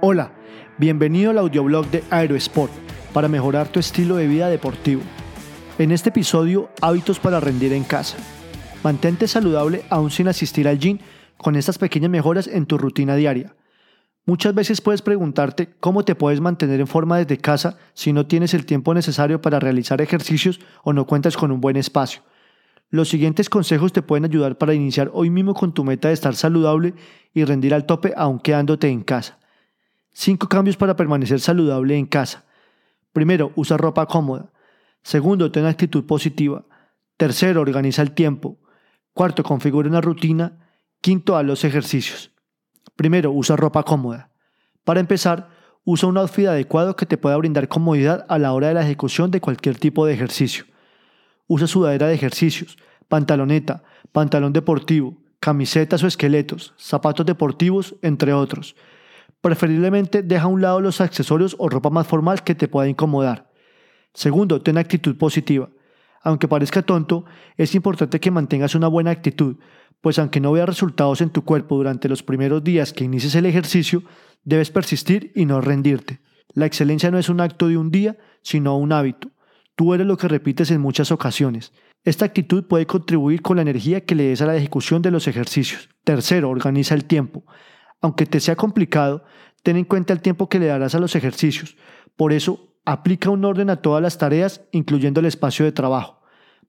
Hola, bienvenido al audioblog de Aerosport para mejorar tu estilo de vida deportivo. En este episodio, hábitos para rendir en casa. Mantente saludable aún sin asistir al gym con estas pequeñas mejoras en tu rutina diaria. Muchas veces puedes preguntarte cómo te puedes mantener en forma desde casa si no tienes el tiempo necesario para realizar ejercicios o no cuentas con un buen espacio. Los siguientes consejos te pueden ayudar para iniciar hoy mismo con tu meta de estar saludable y rendir al tope aún quedándote en casa. 5 cambios para permanecer saludable en casa. Primero, usa ropa cómoda. Segundo, ten actitud positiva. Tercero, organiza el tiempo. Cuarto, configura una rutina. Quinto, haz los ejercicios. Primero, usa ropa cómoda. Para empezar, usa un outfit adecuado que te pueda brindar comodidad a la hora de la ejecución de cualquier tipo de ejercicio. Usa sudadera de ejercicios, pantaloneta, pantalón deportivo, camisetas o esqueletos, zapatos deportivos, entre otros. Preferiblemente deja a un lado los accesorios o ropa más formal que te pueda incomodar. Segundo, ten actitud positiva. Aunque parezca tonto, es importante que mantengas una buena actitud, pues aunque no veas resultados en tu cuerpo durante los primeros días que inicies el ejercicio, debes persistir y no rendirte. La excelencia no es un acto de un día, sino un hábito. Tú eres lo que repites en muchas ocasiones. Esta actitud puede contribuir con la energía que le des a la ejecución de los ejercicios. Tercero, organiza el tiempo. Aunque te sea complicado, ten en cuenta el tiempo que le darás a los ejercicios. Por eso, aplica un orden a todas las tareas, incluyendo el espacio de trabajo.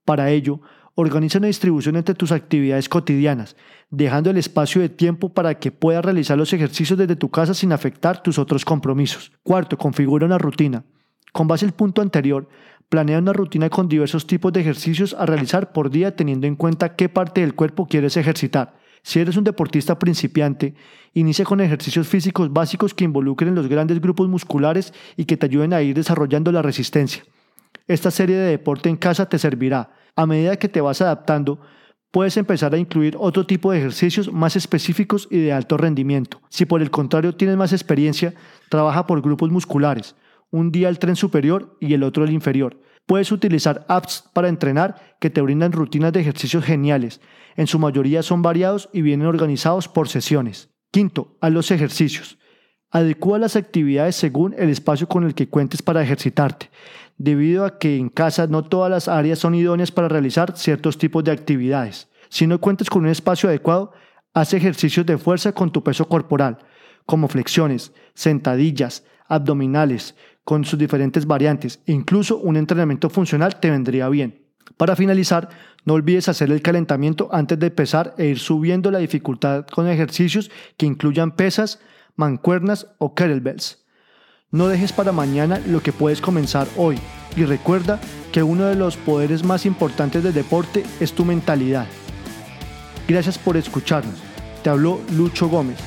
Para ello, organiza una distribución entre tus actividades cotidianas, dejando el espacio de tiempo para que puedas realizar los ejercicios desde tu casa sin afectar tus otros compromisos. Cuarto, configura una rutina. Con base al punto anterior, planea una rutina con diversos tipos de ejercicios a realizar por día teniendo en cuenta qué parte del cuerpo quieres ejercitar. Si eres un deportista principiante, inicia con ejercicios físicos básicos que involucren los grandes grupos musculares y que te ayuden a ir desarrollando la resistencia. Esta serie de deporte en casa te servirá. A medida que te vas adaptando, puedes empezar a incluir otro tipo de ejercicios más específicos y de alto rendimiento. Si por el contrario tienes más experiencia, trabaja por grupos musculares, un día el tren superior y el otro el inferior. Puedes utilizar apps para entrenar que te brindan rutinas de ejercicios geniales. En su mayoría son variados y vienen organizados por sesiones. Quinto, haz los ejercicios. Adecúa las actividades según el espacio con el que cuentes para ejercitarte, debido a que en casa no todas las áreas son idóneas para realizar ciertos tipos de actividades. Si no cuentas con un espacio adecuado, haz ejercicios de fuerza con tu peso corporal, como flexiones, sentadillas, abdominales, con sus diferentes variantes. Incluso un entrenamiento funcional te vendría bien. Para finalizar, no olvides hacer el calentamiento antes de empezar e ir subiendo la dificultad con ejercicios que incluyan pesas, mancuernas o kettlebells. No dejes para mañana lo que puedes comenzar hoy y recuerda que uno de los poderes más importantes del deporte es tu mentalidad. Gracias por escucharnos. Te habló Lucho Gómez.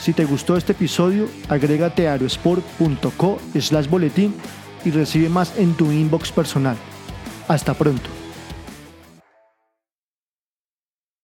Si te gustó este episodio, agrégate a aerosport.co slash boletín y recibe más en tu inbox personal. Hasta pronto.